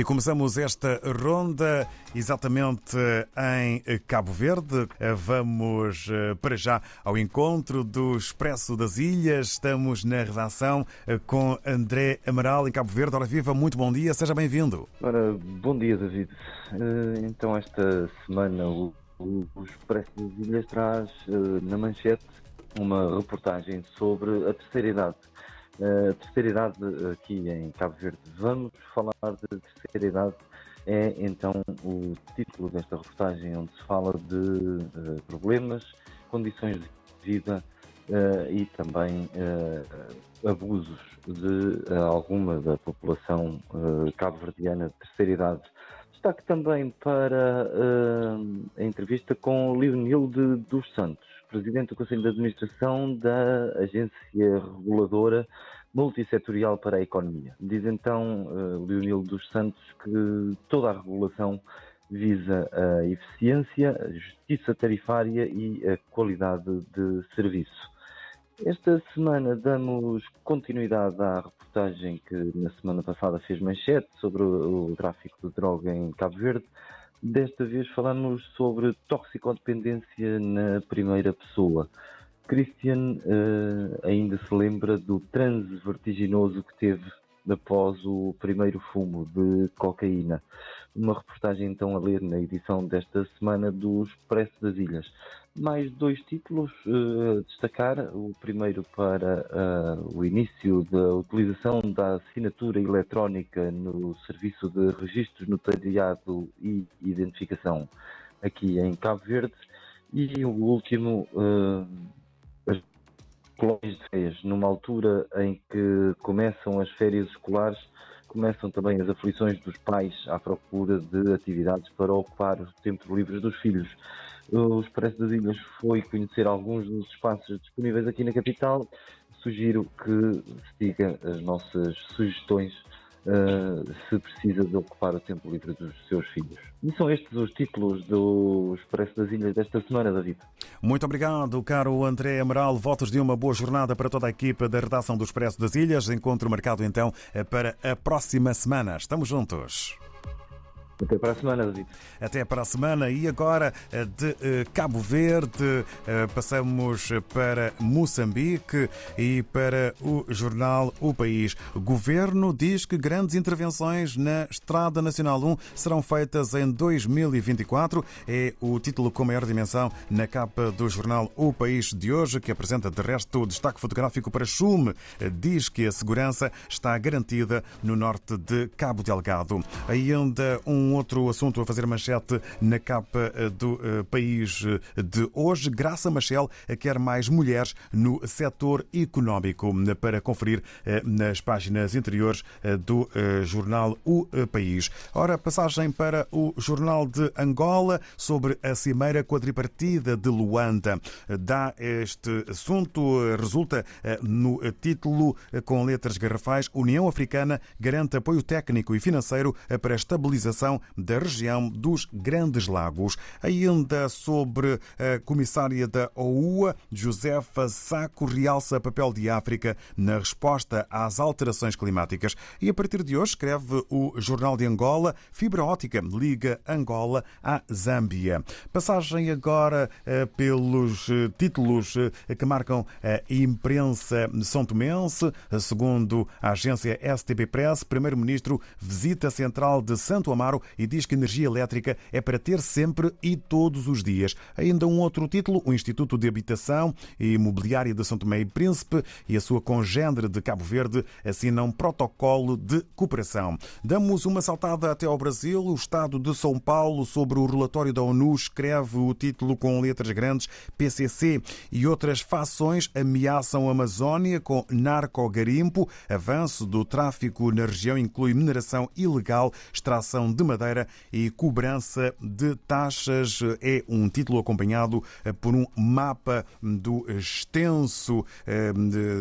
E começamos esta ronda exatamente em Cabo Verde. Vamos eh, para já ao encontro do Expresso das Ilhas. Estamos na redação eh, com André Amaral em Cabo Verde. Ora viva, muito bom dia, seja bem-vindo. Ora, bom dia, David. Eh, então, esta semana o, o Expresso das Ilhas traz na manchete uma reportagem sobre a terceira idade a terceira idade aqui em Cabo Verde. Vamos falar de terceira idade. É então o título desta reportagem, onde se fala de uh, problemas, condições de vida uh, e também uh, abusos de alguma da população cabo-verdiana de terceira idade. Destaque também para a entrevista com Leonilde dos Santos, presidente do Conselho de Administração da Agência Reguladora Multissetorial para a Economia. Diz então uh, Leonil dos Santos que toda a regulação visa a eficiência, a justiça tarifária e a qualidade de serviço. Esta semana damos continuidade à reportagem que na semana passada fez manchete sobre o, o tráfico de droga em Cabo Verde. Desta vez falamos sobre toxicodependência na primeira pessoa. Christian uh, ainda se lembra do transe vertiginoso que teve após o primeiro fumo de cocaína. Uma reportagem então a ler na edição desta semana do Expresso das Ilhas. Mais dois títulos uh, destacar. O primeiro para uh, o início da utilização da assinatura eletrónica no serviço de registros notariado e identificação aqui em Cabo Verde. E o último, uh, as colónias de férias, numa altura em que começam as férias escolares, começam também as aflições dos pais à procura de atividades para ocupar os tempos livres dos filhos. O Expresso das Ilhas foi conhecer alguns dos espaços disponíveis aqui na capital. Sugiro que siga as nossas sugestões uh, se precisa de ocupar o tempo livre dos seus filhos. E são estes os títulos do Expresso das Ilhas desta semana, David. Muito obrigado, caro André Amaral. Votos de uma boa jornada para toda a equipa da redação do Expresso das Ilhas. Encontro marcado então para a próxima semana. Estamos juntos. Até para a semana, David. Até para a semana. E agora eh, de eh, Cabo Verde eh, passamos para Moçambique e para o jornal O País. O governo diz que grandes intervenções na Estrada Nacional 1 serão feitas em 2024. É o título com maior dimensão na capa do jornal O País de hoje, que apresenta de resto o destaque fotográfico para Chume. Diz que a segurança está garantida no norte de Cabo Delgado. Ainda um um outro assunto a fazer manchete na capa eh, do eh, país eh, de hoje. Graça Machel quer mais mulheres no setor económico. Para conferir nas páginas interiores do jornal O País. Ora, passagem para o jornal de Angola sobre a cimeira quadripartida de Luanda. Dá este assunto, resulta no título com letras garrafais: União Africana garante apoio técnico e financeiro para a estabilização da região dos Grandes Lagos. Ainda sobre a comissária da OUA, Josefa Saco, realça papel de África na resposta às alterações climáticas. E a partir de hoje, escreve o Jornal de Angola, fibra ótica liga Angola à Zâmbia. Passagem agora eh, pelos eh, títulos eh, que marcam a imprensa são tomense. Segundo a agência STP Press, Primeiro-Ministro visita a central de Santo Amaro e diz que energia elétrica é para ter sempre e todos os dias. Ainda um outro título, o Instituto de Habitação e Imobiliária de São Tomé e Príncipe e a sua congênere de Cabo Verde assinam um protocolo de cooperação. Damos uma saltada até ao Brasil. O Estado de São Paulo, sobre o relatório da ONU, escreve o título com letras grandes PCC e outras fações ameaçam a Amazónia com narcogarimpo. Avanço do tráfico na região inclui mineração ilegal, extração de Madeira e cobrança de taxas. É um título acompanhado por um mapa do extenso,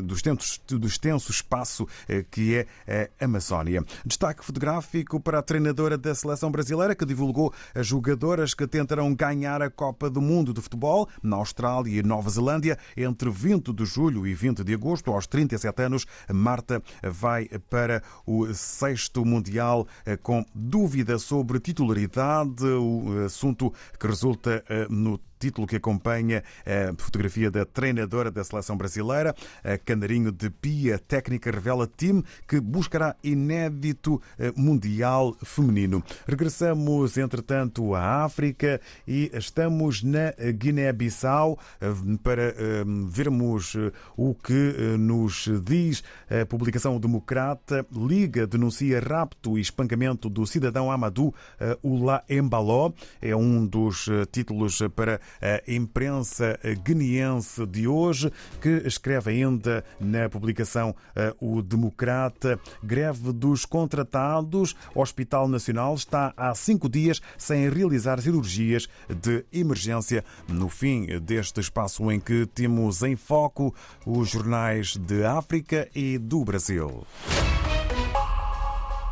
do extenso, do extenso espaço que é a Amazónia. Destaque fotográfico para a treinadora da seleção brasileira que divulgou as jogadoras que tentarão ganhar a Copa do Mundo de Futebol na Austrália e Nova Zelândia entre 20 de julho e 20 de agosto. Aos 37 anos, Marta vai para o sexto Mundial eh, com dúvida sobre titularidade, o assunto que resulta eh, no título que acompanha a fotografia da treinadora da seleção brasileira. A Canarinho de Pia Técnica revela time que buscará inédito eh, mundial feminino. Regressamos, entretanto, à África e estamos na Guiné-Bissau eh, para eh, vermos o que nos diz a publicação democrata. Liga denuncia rapto e espancamento do cidadão Amadou Ula Embaló. É um dos títulos para a imprensa guineense de hoje, que escreve ainda na publicação eh, O Democrata, greve dos contratados. Hospital Nacional está há cinco dias sem realizar cirurgias de emergência. No fim deste espaço em que temos em foco os jornais de África e do Brasil.